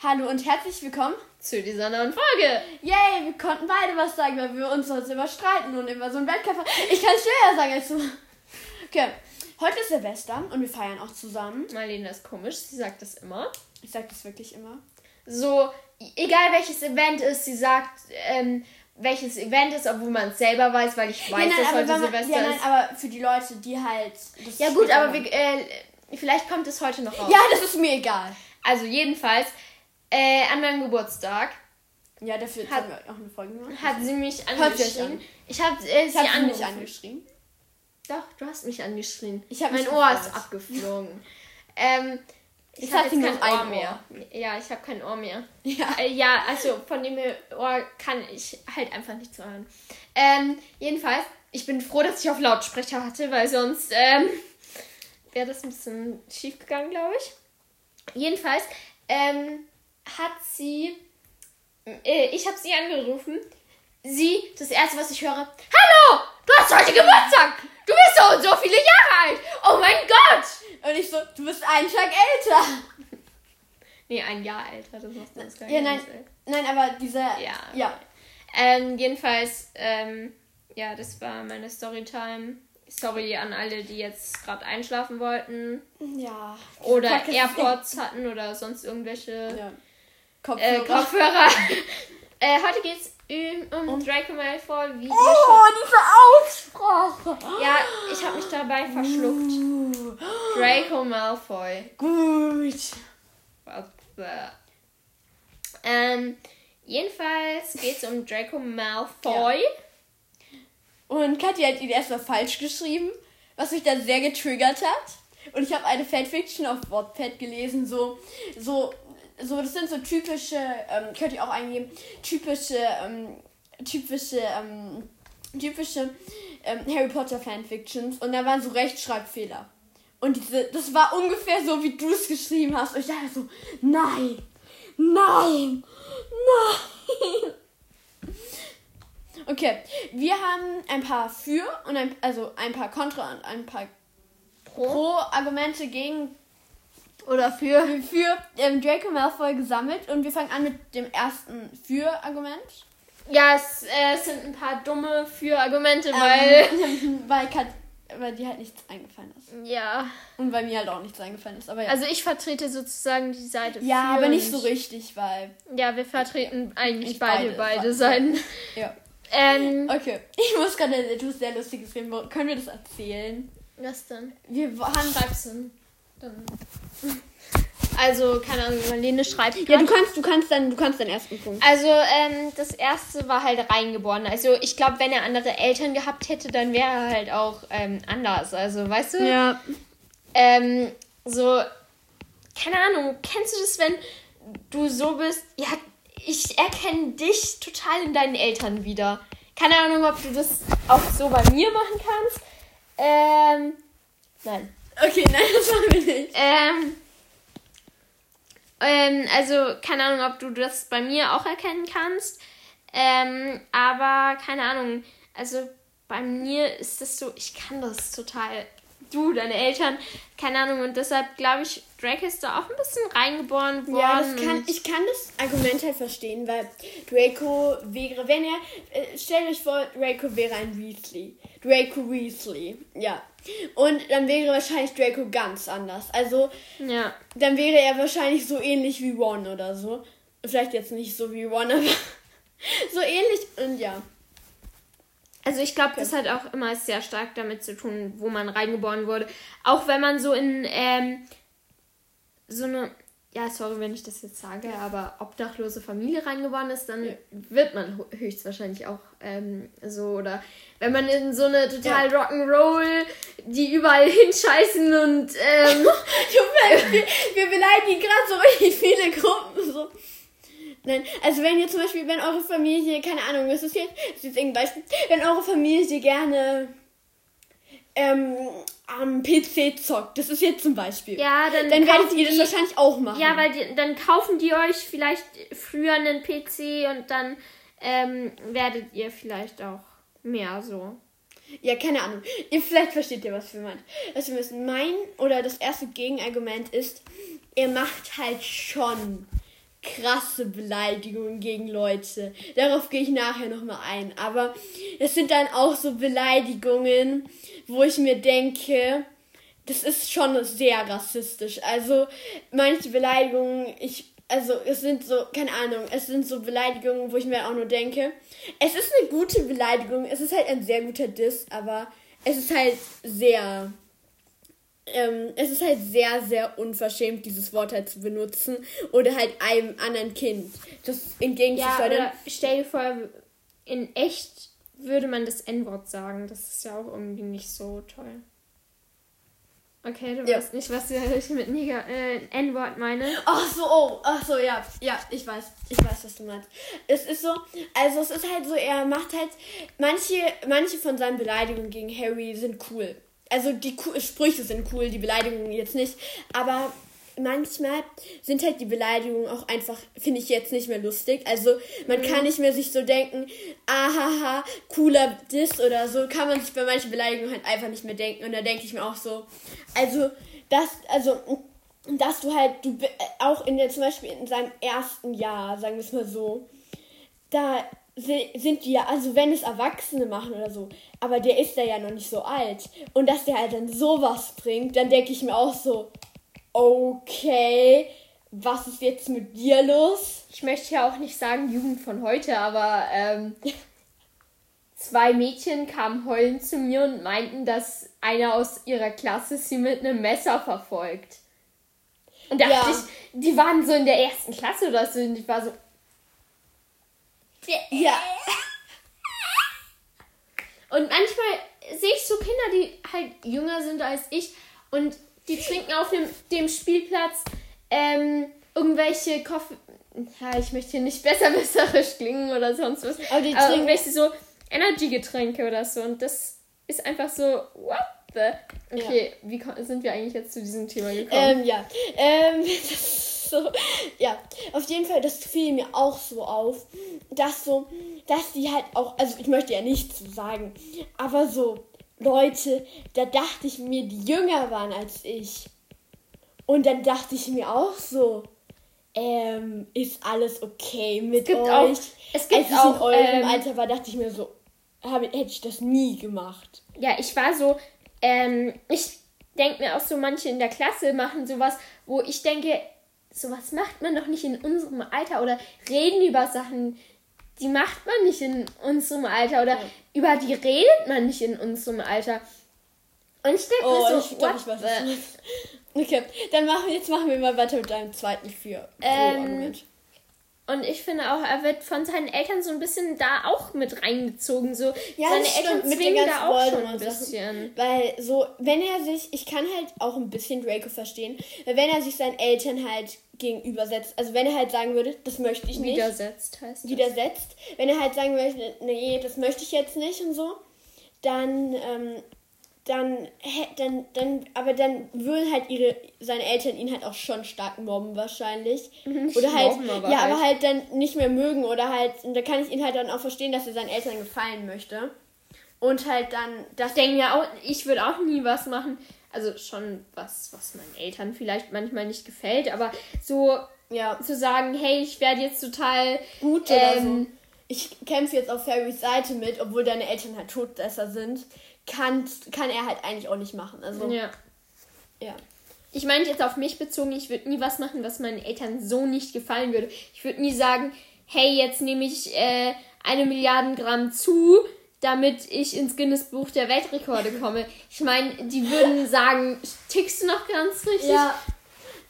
Hallo und herzlich willkommen zu dieser neuen Folge. Yay, wir konnten beide was sagen, weil wir uns sonst immer streiten und immer so ein Wettkampf. Ich kann es schneller sagen als du. Okay, heute ist Silvester und wir feiern auch zusammen. Marlene ist komisch, sie sagt das immer. Ich sag das wirklich immer. So, egal welches Event ist, sie sagt, ähm, welches Event ist, obwohl man es selber weiß, weil ich weiß, ja, nein, dass heute man, Silvester ja, nein, ist. aber für die Leute, die halt. ja, gut, aber wir, äh, vielleicht kommt es heute noch raus. Ja, das ist mir egal. Also, jedenfalls, äh, an meinem Geburtstag. Ja, dafür hat, haben wir auch eine Folge gemacht. Hat sie mich angeschrien. Ich habe äh, sie hab an mich angeschrien. Doch, du hast mich angeschrien. Ich hab mein Ohr ist abgeflogen. ähm, ich habe jetzt kein Ohr mehr. Ja, ich habe kein Ohr mehr. Ja. Äh, ja, also von dem Ohr kann ich halt einfach nicht so hören. Ähm, jedenfalls, ich bin froh, dass ich auf Lautsprecher hatte, weil sonst ähm, wäre das ein bisschen schief gegangen, glaube ich. Jedenfalls ähm, hat sie, äh, ich habe sie angerufen. Sie, das erste, was ich höre, Hallo, du hast heute Geburtstag. Du bist so und so viele Jahre alt. Oh mein Gott. Und ich so, du bist einen Tag älter. Nee, ein Jahr älter, das macht uns gar Ja, nein, nein, aber dieser, ja. ja. Ähm, jedenfalls, ähm, ja, das war meine Storytime. Sorry an alle, die jetzt gerade einschlafen wollten. Ja. Oder AirPods hatten oder sonst irgendwelche ja. Kopfhörer. Äh, Kopfhörer. äh, heute geht's um, um Draco Malfoy. Wie oh, diese Aussprache. Ja, ich habe mich dabei verschluckt. Uh. Draco Malfoy. Gut. Was the... Ähm, jedenfalls geht's um Draco Malfoy. Ja. Und Katja hat ihn erstmal falsch geschrieben, was mich dann sehr getriggert hat. Und ich habe eine Fanfiction auf Wattpad gelesen, so, so, so, das sind so typische, ähm, könnt ihr auch eingeben, typische, ähm, typische, ähm, typische ähm, Harry Potter Fanfictions. Und da waren so Rechtschreibfehler. Und diese, das war ungefähr so, wie du es geschrieben hast. Und ich dachte so, nein, nein, nein. Okay, wir haben ein paar für und ein, also ein paar Kontra und ein paar Pro-Argumente Pro gegen oder für, für ähm, Draco Malfoy gesammelt und wir fangen an mit dem ersten Für-Argument. Ja, es, äh, es, sind ein paar dumme Für-Argumente, weil. Ähm, weil, Kat weil dir halt nichts eingefallen ist. Ja. Und weil mir halt auch nichts eingefallen ist. Aber ja. Also ich vertrete sozusagen die Seite. Ja, aber nicht so richtig, weil. Ja, wir vertreten eigentlich beide, beide, beide Seiten. Ja. Ähm, okay, ich muss gerade etwas sehr Lustiges reden. Können wir das erzählen? Was denn? Wir haben. Schreib's dann. Dann. Also, keine Ahnung, Marlene schreibt. Ja, du kannst, du kannst dann, du kannst deinen ersten Punkt. Also, ähm, das erste war halt reingeboren. Also, ich glaube, wenn er andere Eltern gehabt hätte, dann wäre er halt auch ähm, anders. Also, weißt du? Ja. Ähm, so, keine Ahnung, kennst du das, wenn du so bist? Ja, ich erkenne dich total in deinen Eltern wieder. Keine Ahnung, ob du das auch so bei mir machen kannst. Ähm, nein. Okay, nein, das machen wir nicht. Ähm, ähm, also, keine Ahnung, ob du das bei mir auch erkennen kannst. Ähm, aber keine Ahnung. Also, bei mir ist das so, ich kann das total. Du, deine Eltern, keine Ahnung. Und deshalb glaube ich, Drake ist da auch ein bisschen reingeboren worden. Ja, kann, ich kann das Argument halt verstehen, weil Draco wäre, wenn er, äh, stellt euch vor, Draco wäre ein Weasley. Draco Weasley, ja. Und dann wäre wahrscheinlich Draco ganz anders. Also, ja. dann wäre er wahrscheinlich so ähnlich wie Ron oder so. Vielleicht jetzt nicht so wie Ron, aber so ähnlich und ja. Also ich glaube, okay. das hat auch immer sehr stark damit zu tun, wo man reingeboren wurde. Auch wenn man so in ähm, so eine, ja, sorry, wenn ich das jetzt sage, aber obdachlose Familie reingeboren ist, dann ja. wird man höchstwahrscheinlich auch ähm, so. Oder wenn man in so eine total ja. Rock'n'Roll, die überall hinscheißen und. Ähm, wir, wir beleidigen gerade so richtig viele Gruppen. So. Nein, also wenn ihr zum Beispiel, wenn eure Familie, keine Ahnung, was ist jetzt, das ist jetzt irgendein Beispiel, wenn eure Familie gerne ähm, am PC zockt, das ist jetzt zum Beispiel, ja, dann, dann werdet ihr das wahrscheinlich auch machen. Ja, weil die, dann kaufen die euch vielleicht früher einen PC und dann ähm, werdet ihr vielleicht auch mehr so. Ja, keine Ahnung. Ihr, vielleicht versteht ihr, was wir meinen. Was wir müssen. Mein oder das erste Gegenargument ist, er macht halt schon krasse Beleidigungen gegen Leute. Darauf gehe ich nachher nochmal ein. Aber es sind dann auch so Beleidigungen, wo ich mir denke, das ist schon sehr rassistisch. Also manche Beleidigungen, ich, also es sind so, keine Ahnung, es sind so Beleidigungen, wo ich mir auch nur denke, es ist eine gute Beleidigung, es ist halt ein sehr guter Diss, aber es ist halt sehr ähm, es ist halt sehr, sehr unverschämt, dieses Wort halt zu benutzen oder halt einem anderen Kind das entgegenzufördern. Ja, stell dir vor, in echt würde man das N-Wort sagen. Das ist ja auch irgendwie nicht so toll. Okay, du ja. weißt nicht, was ich mit Niger, äh, N-Wort meine. Ach so, oh, ach so, ja, ja, ich weiß, ich weiß, was du meinst. Es ist so, also es ist halt so, er macht halt, manche, manche von seinen Beleidigungen gegen Harry sind cool also die Sprüche sind cool, die Beleidigungen jetzt nicht, aber manchmal sind halt die Beleidigungen auch einfach, finde ich jetzt nicht mehr lustig. Also man mhm. kann nicht mehr sich so denken, ahaha, cooler Diss oder so, kann man sich bei manchen Beleidigungen halt einfach nicht mehr denken. Und da denke ich mir auch so, also das, also dass du halt, du auch in der, zum Beispiel in seinem ersten Jahr, sagen wir es mal so, da sind die ja, also wenn es Erwachsene machen oder so, aber der ist da ja noch nicht so alt. Und dass der halt dann sowas bringt, dann denke ich mir auch so, okay, was ist jetzt mit dir los? Ich möchte ja auch nicht sagen Jugend von heute, aber ähm, zwei Mädchen kamen heulend zu mir und meinten, dass einer aus ihrer Klasse sie mit einem Messer verfolgt. Und dachte ja. ich, die waren so in der ersten Klasse oder so, und ich war so, ja. Und manchmal sehe ich so Kinder, die halt jünger sind als ich und die trinken auf dem, dem Spielplatz ähm, irgendwelche Kaffee. Ja, ich möchte hier nicht besser besserisch klingen oder sonst was. Aber die trinken irgendwelche so Energy-Getränke oder so. Und das ist einfach so, what the? Okay, ja. wie sind wir eigentlich jetzt zu diesem Thema gekommen? Ähm, ja. Ähm, so, ja, auf jeden Fall, das fiel mir auch so auf, dass so, dass die halt auch, also ich möchte ja nichts so sagen, aber so Leute, da dachte ich mir, die jünger waren als ich. Und dann dachte ich mir auch so, ähm, ist alles okay mit es gibt euch? Auch, es gibt Als ich auch, in eurem ähm, Alter war, dachte ich mir so, hab, hätte ich das nie gemacht. Ja, ich war so, ähm, ich denke mir auch so, manche in der Klasse machen sowas, wo ich denke, sowas macht man doch nicht in unserem Alter oder reden über Sachen, die macht man nicht in unserem Alter oder ja. über die redet man nicht in unserem Alter. Und ich denke oh, mir so, ich, glaub, ich weiß Okay, dann machen, jetzt machen wir mal weiter mit deinem zweiten für ähm, und ich finde auch, er wird von seinen Eltern so ein bisschen da auch mit reingezogen. So, ja, seine Eltern zwingen da auch schon ein bisschen. Weil so, wenn er sich, ich kann halt auch ein bisschen Draco verstehen, weil wenn er sich seinen Eltern halt gegenübersetzt, also wenn er halt sagen würde, das möchte ich nicht. Widersetzt heißt das. Widersetzt. Wenn er halt sagen würde, nee, das möchte ich jetzt nicht und so, dann ähm, dann, dann, dann, aber dann würden halt ihre, seine Eltern ihn halt auch schon stark mobben wahrscheinlich. Mhm, oder halt, aber ja, halt. aber halt dann nicht mehr mögen oder halt, und da kann ich ihn halt dann auch verstehen, dass er seinen Eltern gefallen möchte. Und halt dann, das. Ich denke mir auch, ich würde auch nie was machen, also schon was, was meinen Eltern vielleicht manchmal nicht gefällt, aber so, ja. zu sagen, hey, ich werde jetzt total gut ähm, oder so. Ich kämpfe jetzt auf Harrys Seite mit, obwohl deine Eltern halt Todesser sind kann, kann er halt eigentlich auch nicht machen. Also, ja. Ja. Ich meine jetzt auf mich bezogen, ich würde nie was machen, was meinen Eltern so nicht gefallen würde. Ich würde nie sagen, hey, jetzt nehme ich äh, eine Milliarde Gramm zu, damit ich ins Guinness Buch der Weltrekorde komme. Ich meine, die würden sagen, tickst du noch ganz richtig? Ja.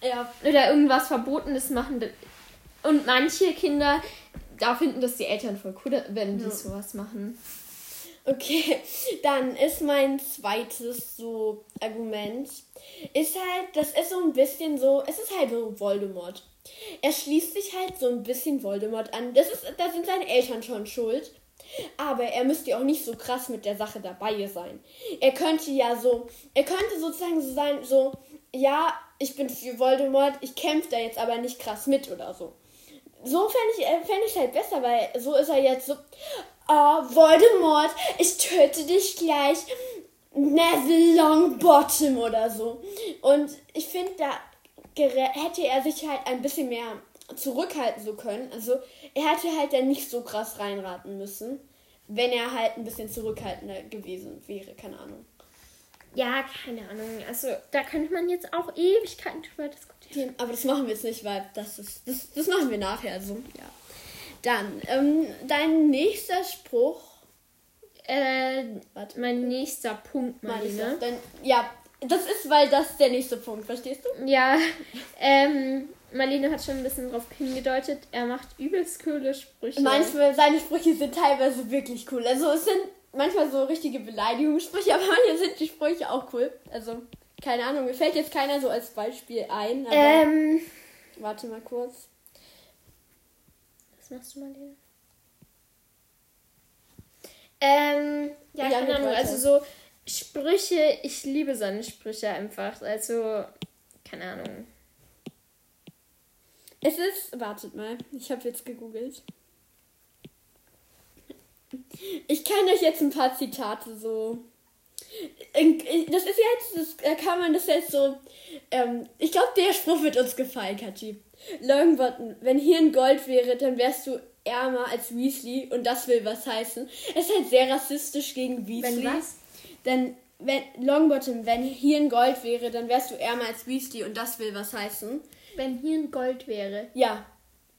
ja. Oder irgendwas Verbotenes machen. Und manche Kinder, da finden das die Eltern voll cool, wenn die ja. sowas machen. Okay, dann ist mein zweites so Argument, ist halt, das ist so ein bisschen so, es ist halt so Voldemort. Er schließt sich halt so ein bisschen Voldemort an. Das ist, da sind seine Eltern schon schuld. Aber er müsste ja auch nicht so krass mit der Sache dabei sein. Er könnte ja so, er könnte sozusagen so sein, so, ja, ich bin für Voldemort, ich kämpfe da jetzt aber nicht krass mit oder so. So fände ich, äh, fänd ich halt besser, weil so ist er jetzt so, Oh, Voldemort, ich töte dich gleich. Neville Longbottom oder so. Und ich finde, da hätte er sich halt ein bisschen mehr zurückhalten zu können. Also er hätte halt dann nicht so krass reinraten müssen, wenn er halt ein bisschen zurückhaltender gewesen wäre, keine Ahnung. Ja, keine Ahnung. Also da könnte man jetzt auch Ewigkeiten drüber diskutieren. Aber das machen wir jetzt nicht, weil das ist. Das, das machen wir nachher. Also, ja. Dann, ähm, dein nächster Spruch. Äh, Warte. mein nächster Punkt, Marlene. Dein, ja, das ist, weil das der nächste Punkt, verstehst du? Ja, ähm, Marlene hat schon ein bisschen darauf hingedeutet, er macht übelst coole Sprüche. Manchmal, seine Sprüche sind teilweise wirklich cool. Also es sind manchmal so richtige Beleidigungssprüche, aber manchmal sind die Sprüche auch cool. Also, keine Ahnung, mir fällt jetzt keiner so als Beispiel ein. ähm. Warte mal kurz. Was machst du, Marlene? Ähm, ja, ja keine Ahnung, also so Sprüche, ich liebe seine Sprüche einfach. Also, keine Ahnung. Es ist, wartet mal, ich habe jetzt gegoogelt. Ich kann euch jetzt ein paar Zitate so. Das ist jetzt, das kann man das jetzt so. Ähm, ich glaube, der Spruch wird uns gefallen, Kachi. Longbottom, wenn hier ein Gold wäre, dann wärst du ärmer als Weasley und das will was heißen. Es ist halt sehr rassistisch gegen Weasley. Wenn was? Denn wenn Longbottom, wenn hier ein Gold wäre, dann wärst du ärmer als Weasley und das will was heißen. Wenn hier ein Gold wäre. Ja.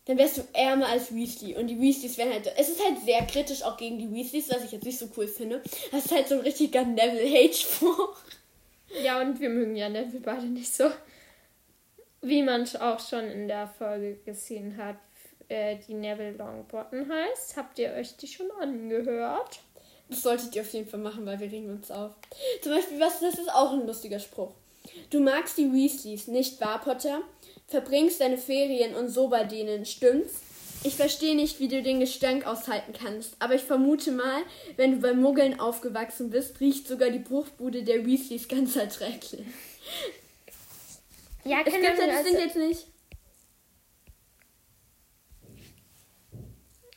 Dann wärst du ärmer als Weasley. Und die Weasleys wären halt. Es ist halt sehr kritisch auch gegen die Weasleys, was ich jetzt nicht so cool finde. Das ist halt so ein richtiger Neville-Hate-Spruch. Ja, und wir mögen ja Neville beide nicht so. Wie man auch schon in der Folge gesehen hat, äh, die Neville Longbottom heißt. Habt ihr euch die schon angehört? Das solltet ihr auf jeden Fall machen, weil wir regen uns auf. Zum Beispiel, was, das ist auch ein lustiger Spruch. Du magst die Weasleys, nicht wahr, Potter? Verbringst deine Ferien und so bei denen, stimmt's? Ich verstehe nicht, wie du den Gestank aushalten kannst, aber ich vermute mal, wenn du bei Muggeln aufgewachsen bist, riecht sogar die Bruchbude der Weasleys ganz erträglich. Ja, es gibt ja, das sind jetzt nicht.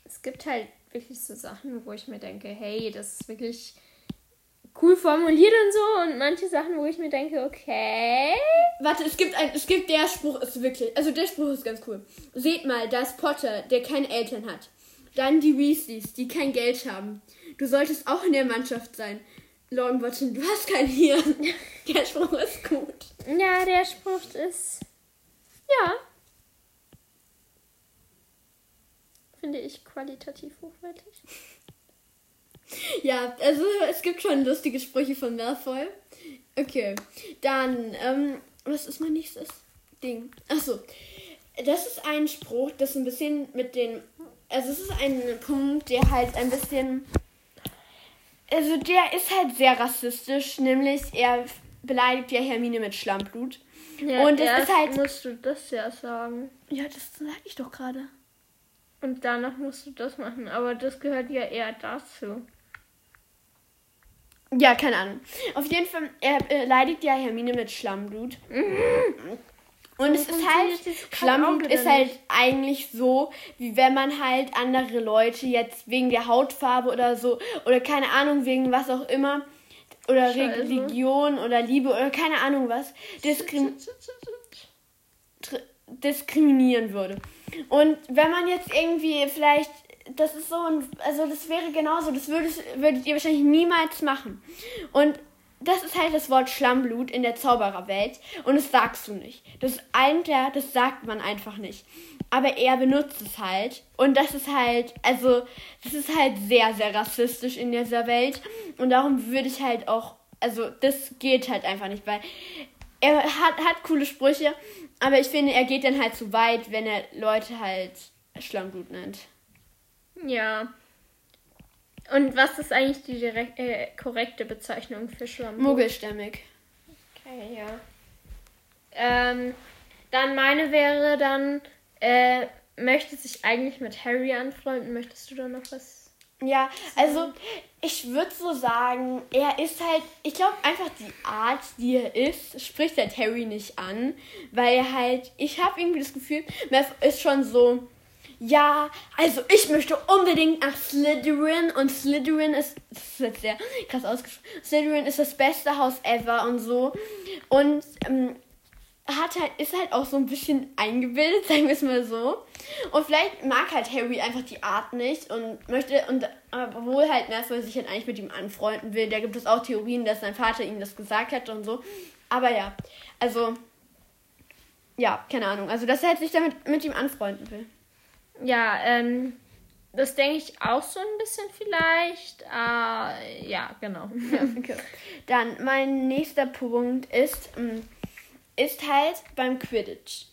Es gibt halt wirklich so Sachen, wo ich mir denke, hey, das ist wirklich cool formuliert und so und manche Sachen, wo ich mir denke, okay. Warte, es gibt ein, es gibt der Spruch ist wirklich, also der Spruch ist ganz cool. Seht mal, da ist Potter, der keine Eltern hat. Dann die Weasleys, die kein Geld haben. Du solltest auch in der Mannschaft sein. Longbottom, du hast kein Hirn. Der Spruch ist gut. Ja, der Spruch ist. Ja. Finde ich qualitativ hochwertig. Ja, also es gibt schon lustige Sprüche von Malfoy. Okay, dann, ähm, was ist mein nächstes Ding? Achso, das ist ein Spruch, das ein bisschen mit den, also es ist ein Punkt, der halt ein bisschen, also der ist halt sehr rassistisch, nämlich er beleidigt ja Hermine mit Schlammblut. Ja, und es ist halt. musst du das ja sagen. Ja, das sag ich doch gerade. Und danach musst du das machen, aber das gehört ja eher dazu. Ja, keine Ahnung. Auf jeden Fall, er beleidigt ja Hermine mit Schlammblut. Und es ist halt, Schlammblut ist halt eigentlich so, wie wenn man halt andere Leute jetzt wegen der Hautfarbe oder so, oder keine Ahnung, wegen was auch immer, oder Scheiße. Religion oder Liebe oder keine Ahnung was, diskrim diskriminieren würde. Und wenn man jetzt irgendwie vielleicht das ist so ein, also das wäre genauso, das würdet, würdet ihr wahrscheinlich niemals machen. Und das ist halt das Wort Schlammblut in der Zaubererwelt und das sagst du nicht. Das ist das sagt man einfach nicht. Aber er benutzt es halt und das ist halt, also das ist halt sehr, sehr rassistisch in dieser Welt und darum würde ich halt auch, also das geht halt einfach nicht, weil er hat, hat coole Sprüche, aber ich finde, er geht dann halt zu weit, wenn er Leute halt Schlammblut nennt. Ja. Und was ist eigentlich die direkt, äh, korrekte Bezeichnung für Schlammblut? Muggelstämmig. Okay, ja. Ähm, dann meine wäre dann, äh, möchte sich eigentlich mit Harry anfreunden. Möchtest du da noch was? Ja, also ich würde so sagen, er ist halt, ich glaube einfach die Art, die er ist, spricht halt Harry nicht an, weil er halt, ich habe irgendwie das Gefühl, Mev ist schon so, ja, also ich möchte unbedingt nach Slytherin und Slytherin ist, das jetzt sehr krass ausgesprochen, Slytherin ist das beste Haus ever und so. Und ähm, hat halt, ist halt auch so ein bisschen eingebildet, sagen wir es mal so. Und vielleicht mag halt Harry einfach die Art nicht und möchte, und obwohl halt Malfoy sich halt eigentlich mit ihm anfreunden will, da gibt es auch Theorien, dass sein Vater ihm das gesagt hat und so. Aber ja, also, ja, keine Ahnung. Also, dass er halt sich damit mit ihm anfreunden will. Ja, ähm, das denke ich auch so ein bisschen vielleicht. Äh, ja, genau. Ja, okay. Dann mein nächster Punkt ist, ähm, ist halt beim Quidditch.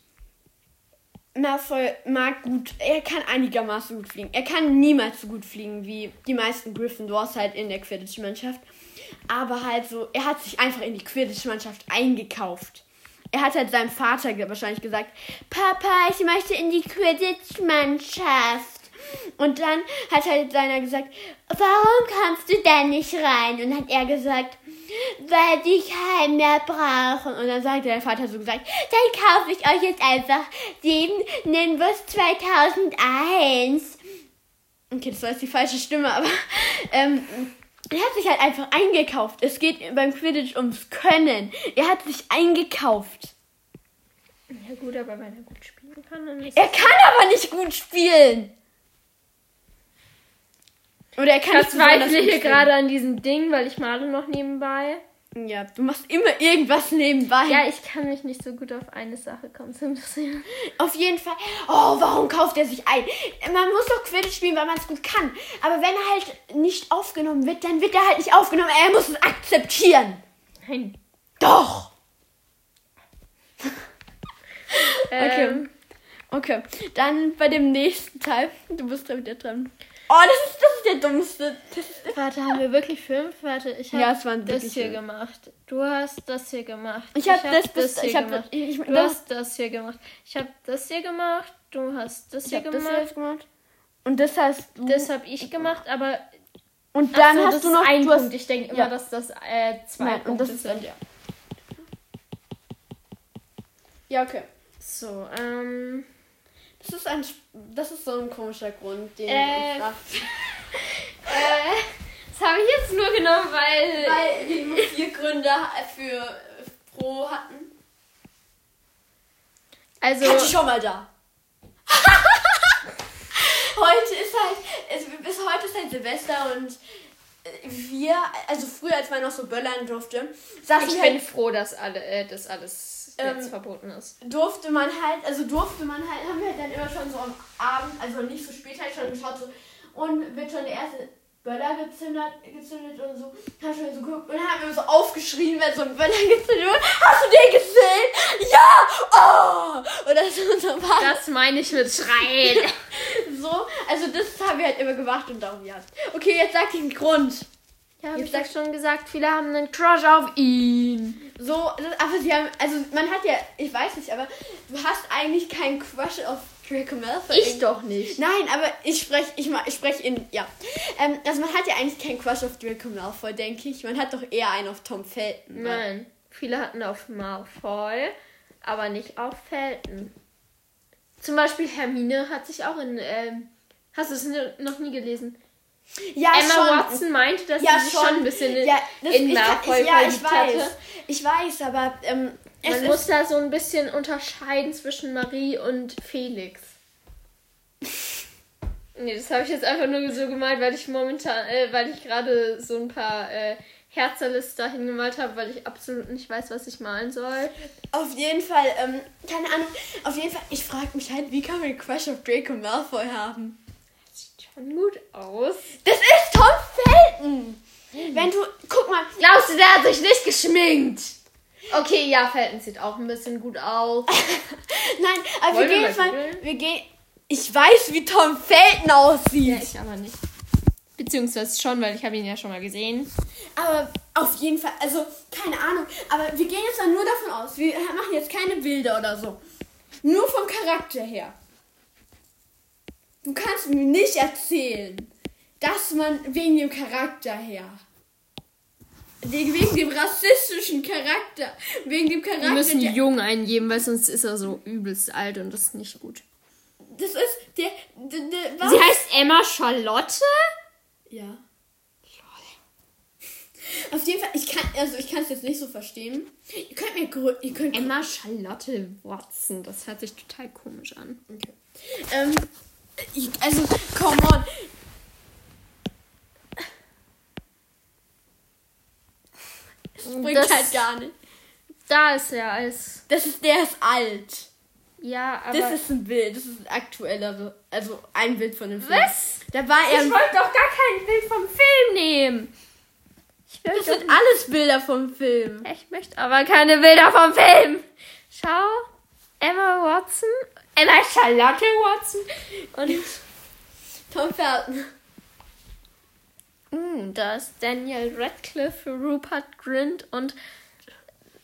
Malfoy mag gut, er kann einigermaßen gut fliegen. Er kann niemals so gut fliegen wie die meisten Gryffindors halt in der Quidditch-Mannschaft. Aber halt so, er hat sich einfach in die Quidditch-Mannschaft eingekauft. Er hat halt seinem Vater wahrscheinlich gesagt, Papa, ich möchte in die Quidditch-Mannschaft. Und dann hat halt seiner gesagt, warum kommst du denn nicht rein? Und hat er gesagt, weil die keinen mehr brauchen. Und dann sagte der Vater so gesagt, dann kaufe ich euch jetzt einfach den Nimbus 2001. Okay, das war jetzt die falsche Stimme, aber ähm, er hat sich halt einfach eingekauft. Es geht beim Quidditch ums Können. Er hat sich eingekauft. Ja gut, aber wenn er gut spielen kann, dann ist Er kann aber nicht gut spielen. Oder er kann Ich nicht gut hier gerade an diesem Ding, weil ich male noch nebenbei. Ja, du machst immer irgendwas nebenbei. Ja, ich kann mich nicht so gut auf eine Sache konzentrieren. Auf jeden Fall. Oh, warum kauft er sich ein? Man muss doch Quidditch spielen, weil man es gut kann. Aber wenn er halt nicht aufgenommen wird, dann wird er halt nicht aufgenommen. Er muss es akzeptieren. Nein. Doch. Ähm, Okay. Dann bei dem nächsten Teil. Du bist da wieder dran. Oh, das ist, das ist der dummste. Das ist, Warte, haben wir wirklich fünf? Warte, ich habe Ja, das hier fünf. gemacht. Du hast das hier gemacht. Ich hab das bis- ich hab- gemacht. ich- du das- hast das hier gemacht. Ich habe das hier gemacht. Du hast das ich hier hab das gemacht. gemacht. Und das hast du. Das habe ich gemacht, aber und dann so, hast das du noch. ist ein du hast, Punkt. Ich denke immer, ja. dass das äh, zwei Nein, und Punkte das ist sind. ja. Ja, okay. So, ähm. Das ist ein. Das ist so ein komischer Grund, den Äh, ich. Äh, das habe ich jetzt nur genommen, weil. Weil wir nur vier Gründe für Pro hatten. also. Katja schon mal da. heute ist halt, es, bis heute ist halt Silvester und äh, wir, also früher, als man noch so böllern durfte, saßen Ich wir bin halt, froh, dass alle, äh, das alles Ähm, jetzt verboten ist. durfte man halt, also durfte man halt, haben wir halt dann immer schon so am Abend, also nicht so spät halt schon geschaut, so, und wird schon der erste Böller gezündet, gezündet und so, haben schon so geguckt und dann haben wir so aufgeschrien, wenn so ein Böller gezündet wurde. Hast du den gesehen? Ja! Oh! Oder so, so war Das meine ich mit Schreien. So, also das haben wir halt immer gemacht und darum ja. Okay, jetzt sag den Grund. Ja, habe ich doch schon gesagt, viele haben einen Crush auf ihn. So, aber sie haben, also man hat ja, ich weiß nicht, aber du hast eigentlich keinen Crush auf Draco Malfoy. Ich doch nicht. Nein, aber ich spreche, ich, ich spreche in, ja. Ähm, also man hat ja eigentlich keinen Crush auf Draco Malfoy, denke ich. Man hat doch eher einen auf Tom Felton. Nein, viele hatten auf Malfoy, aber nicht auf Felton. Zum Beispiel Hermine hat sich auch in, ähm, hast du es noch nie gelesen? Ja, Emma schon. Watson meinte, dass Ja, sie sich schon ein bisschen in, ja, das, in Malfoy ja, ich weiß. hatte. Ich weiß, aber ähm, es Man muss da so ein bisschen unterscheiden zwischen Marie und Felix. Nee, das habe ich jetzt einfach nur so gemeint, weil ich momentan, äh, weil ich gerade so ein paar äh, Herzerlis dahin gemalt habe, weil ich absolut nicht weiß, was ich malen soll. Auf jeden Fall, ähm, keine Ahnung, auf jeden Fall, ich frage mich halt, wie kann man Crush auf Draco Malfoy haben? Schon gut aus. Das ist Tom Felton! Wenn du, guck mal, Glaubst du, der hat sich nicht geschminkt? Okay, ja, Felton sieht auch ein bisschen gut aus. nein, aber Wollen wir gehen jetzt mal wir gehen, ich weiß, wie Tom Felton aussieht. ich aber nicht. Beziehungsweise schon, weil ich habe ihn ja schon mal gesehen. Aber auf jeden Fall, also, keine Ahnung, aber wir gehen jetzt mal nur davon aus, wir machen jetzt keine Bilder oder so. Nur vom Charakter her. Du kannst mir nicht erzählen, dass man wegen dem Charakter her, wegen dem rassistischen Charakter, wegen dem Charakter, Wir müssen jung eingeben, weil sonst ist er so übelst alt und das ist nicht gut. das ist der, der, der was? Sie heißt Emma Charlotte? Ja. Auf jeden Fall, ich kann, also ich kann es jetzt nicht so verstehen. Ihr könnt mir, ihr könnt Emma Charlotte Watson. Das hört sich total komisch an. Okay. Ähm, also, come on. Das bringt Das- halt gar nicht. Da ist er als. Das ist, der ist alt. Ja, aber. Das ist ein Bild, das ist ein aktueller, also ein Bild von dem Film. was? Da war er. Ich wollte doch gar kein Bild vom Film nehmen. Ich Das sind alles Bilder vom Film. ich möchte aber keine Bilder vom Film. Schau. Emma Watson. Emma Charlotte Watson. Und. Tom Felton. Uh, da ist Daniel Radcliffe, Rupert Grint und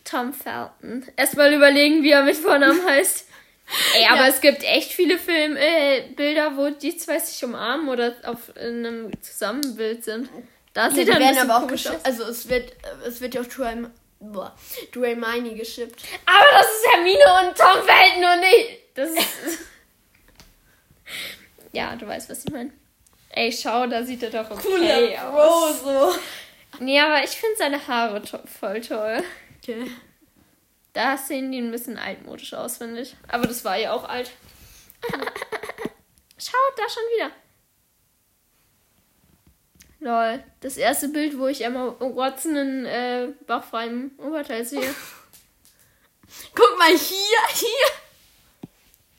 Tom Felton. Erstmal überlegen, wie er mit Vornamen heißt. Ey, aber Ja. es gibt echt viele Film, äh, Bilder, wo die zwei sich umarmen oder auf einem Zusammenbild sind. Da Ja, sieht die er ein werden aber auch geschippt. Also es wird, es wird ja auch Miney geschippt. Aber das ist Hermine und Tom Felton und nicht. Das ist. ja, du weißt, was ich meine. Ey, schau, da sieht er doch okay aus. Bro, so. Nee, aber ich finde seine Haare to voll toll. Okay. Da sehen die ein bisschen altmodisch aus, finde ich. Aber das war ja auch alt. Schau, da schon wieder. Lol. Das erste Bild, wo ich Emma Watson in äh, bauchfreiem Oberteil sehe. Guck mal hier, hier.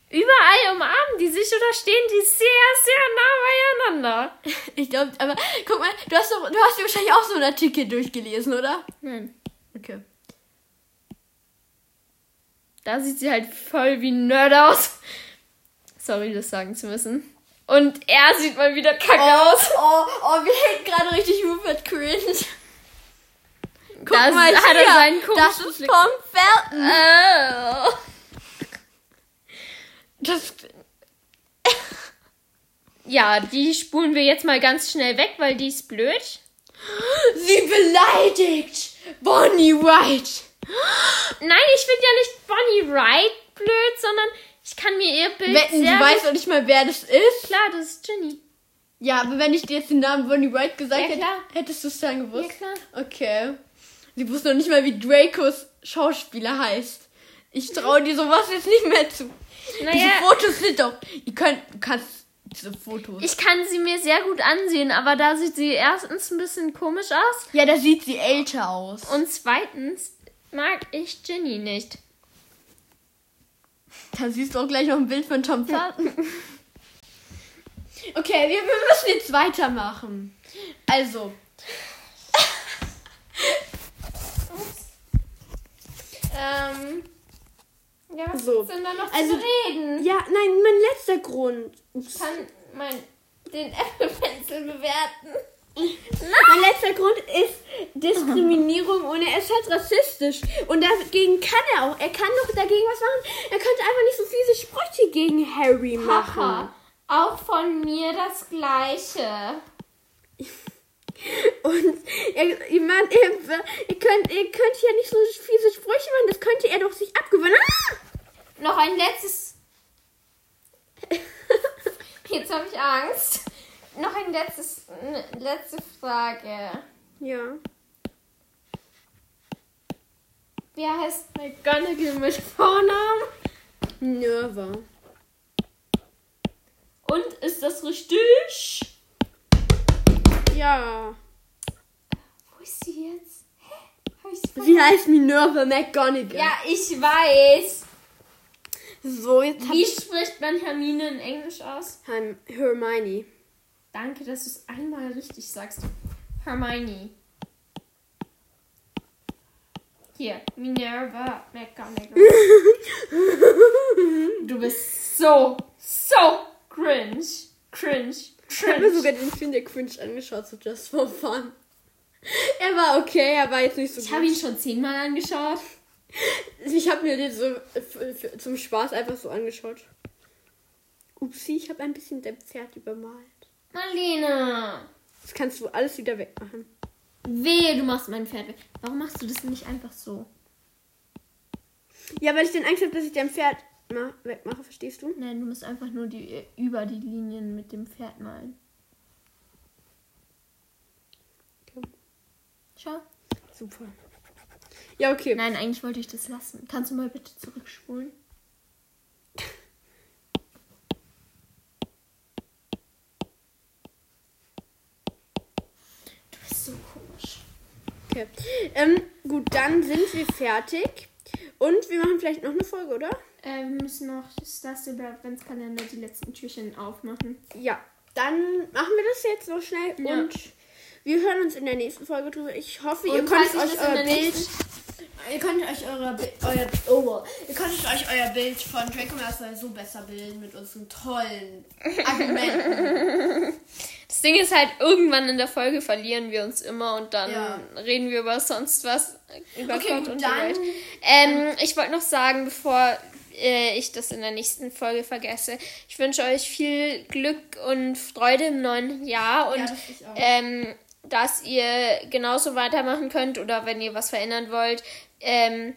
Überall umarmen die sich oder stehen die sehr, sehr nah beieinander. Ich glaube, aber guck mal, du hast doch, du hast dir wahrscheinlich auch so einen Artikel durchgelesen, oder? Nein. Okay. Da sieht sie halt voll wie ein Nerd aus. Sorry, das sagen zu müssen. Und er sieht mal wieder kacke aus. oh, oh, wir hätten gerade richtig Rupert Grint. Guck Da mal hat hier, er seinen das ist. Tom Felton. Oh. Das, Ja, die spulen wir jetzt mal ganz schnell weg, weil die ist blöd. sie beleidigt Bonnie White. Nein, ich finde ja nicht Bonnie Wright blöd, sondern ich kann mir ihr Bild Wetten, sehr du weißt doch nicht mal, wer das ist. Klar, das ist Ginny. Ja, aber wenn ich dir jetzt den Namen Bonnie White gesagt Ja, hätte, klar. hättest du es dann gewusst. Ja, klar. Okay. Sie wusste noch nicht mal, wie Dracos Schauspieler heißt. Ich traue dir sowas jetzt nicht mehr zu. Diese Naja, Fotos sind doch. Ihr könnt, du kannst diese Fotos. ich kann sie mir sehr gut ansehen, aber da sieht sie erstens ein bisschen komisch aus ja, da sieht sie älter aus. und zweitens mag ich Ginny nicht. Da siehst du auch gleich noch ein Bild von Tom Felton. Okay, wir, wir müssen jetzt weitermachen. Also. Ähm. Ja, was So. denn da noch Also- zu reden? Ja, nein, mein letzter Grund. Ich kann mein, den Apple Pencil bewerten. Mein letzter Grund ist Diskriminierung und er ist halt rassistisch. Und dagegen kann er auch. Er kann doch dagegen was machen. Er könnte einfach nicht so fiese Sprüche gegen Harry machen. Papa, auch von mir das Gleiche. Und er, ich mein, er, ihr, könnt, ihr könnt ja nicht so fiese Sprüche machen. Das könnte er doch sich abgewöhnen. Ah! Noch ein letztes. Jetzt habe ich Angst. Noch ein letztes, ne, letzte Frage. Ja. Wie heißt McGonagall mit Vornamen? Nerva. Und ist das richtig? Ja. Wo ist sie jetzt? Hä? Sie heißt Minerva McGonagall. Ja, ich weiß. So, jetzt Wie ich spricht man Hermine in Englisch aus? Herm- Hermione. Danke, dass du es einmal richtig sagst. Hermione. Hier, Minerva McGonagall. du bist so, so cringe. Cringe. Ich habe mir sogar den Film der Cringe angeschaut, so just for fun. Er war okay, er war jetzt nicht so Ich gut. habe ihn schon zehnmal angeschaut. Ich habe mir den so zum Spaß einfach so angeschaut. Upsi, ich habe ein bisschen dein Pferd übermalt. Marlene. Das kannst du alles wieder wegmachen. Wehe, du machst mein Pferd weg. Warum machst du das nicht einfach so? Ja, weil ich den Angst habe, dass ich dein Pferd wegmache, verstehst du? Nein, du musst einfach nur die über die Linien mit dem Pferd malen. Okay. Schau. Super. Ja, okay. Nein, eigentlich wollte ich das lassen. Kannst du mal bitte zurückspulen? Du bist so komisch. Okay. Ähm, gut, dann sind wir fertig. Und wir machen vielleicht noch eine Folge, oder? Äh, wir müssen noch das Last über Adventskalender die letzten Türchen aufmachen. Ja. Dann machen wir das jetzt noch schnell Ja. und wir hören uns in der nächsten Folge drüber. Ich hoffe, ihr könnt euch euer Bild. Ihr könnt euch eure, euer, oh, ihr könntet euch euer Bild von Draco Master so besser bilden mit unseren tollen Argumenten. Das Ding ist halt, irgendwann in der Folge verlieren wir uns immer und dann Ja. reden wir über sonst was. Über Okay, Gott und die dann- Welt. Ähm, ich wollte noch sagen, bevor äh, ich das in der nächsten Folge vergesse, ich wünsche euch viel Glück und Freude im neuen Jahr und Ja, das ähm, dass ihr genauso weitermachen könnt oder wenn ihr was verändern wollt, ähm,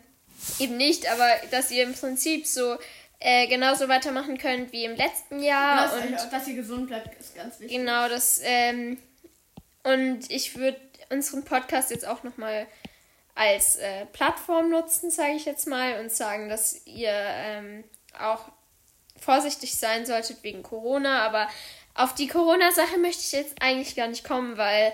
eben nicht, aber dass ihr im Prinzip so äh, genauso weitermachen könnt wie im letzten Jahr. dass, und dass ihr gesund bleibt, ist ganz wichtig. Genau, das, ähm, und ich würde unseren Podcast jetzt auch nochmal als äh, Plattform nutzen, sage ich jetzt mal, und sagen, dass ihr ähm, auch vorsichtig sein solltet wegen Corona, aber auf die Corona-Sache möchte ich jetzt eigentlich gar nicht kommen, weil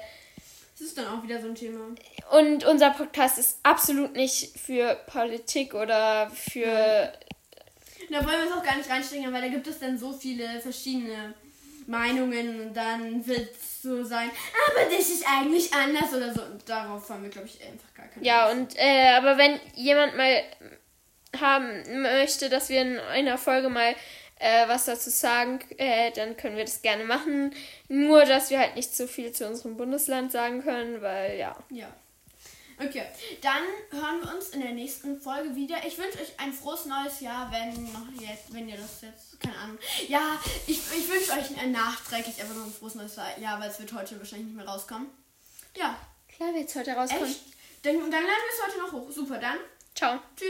Das ist dann auch wieder so ein Thema. und unser Podcast ist absolut nicht für Politik oder für Da wollen wir es auch gar nicht reinstecken, weil da gibt es dann so viele verschiedene Meinungen und dann wird es so sein, aber das ist eigentlich anders oder so. Und darauf haben wir, glaube ich, einfach gar keine Ja, Lust. und äh, aber wenn jemand mal haben möchte, dass wir in einer Folge mal äh, was dazu sagen, äh, dann können wir das gerne machen. Nur, dass wir halt nicht so viel zu unserem Bundesland sagen können, weil ja. Ja. Okay, dann hören wir uns in der nächsten Folge wieder. Ich wünsche euch ein frohes neues Jahr, wenn noch jetzt, wenn ihr das jetzt, keine Ahnung. Ja, ich, ich wünsche euch ein nachträglich einfach noch ein frohes neues Jahr, weil es wird heute wahrscheinlich nicht mehr rauskommen. Ja, Klar, wird es heute rauskommen. echt. Dann, dann laden wir es heute noch hoch. Super, dann. Ciao. Tschüss.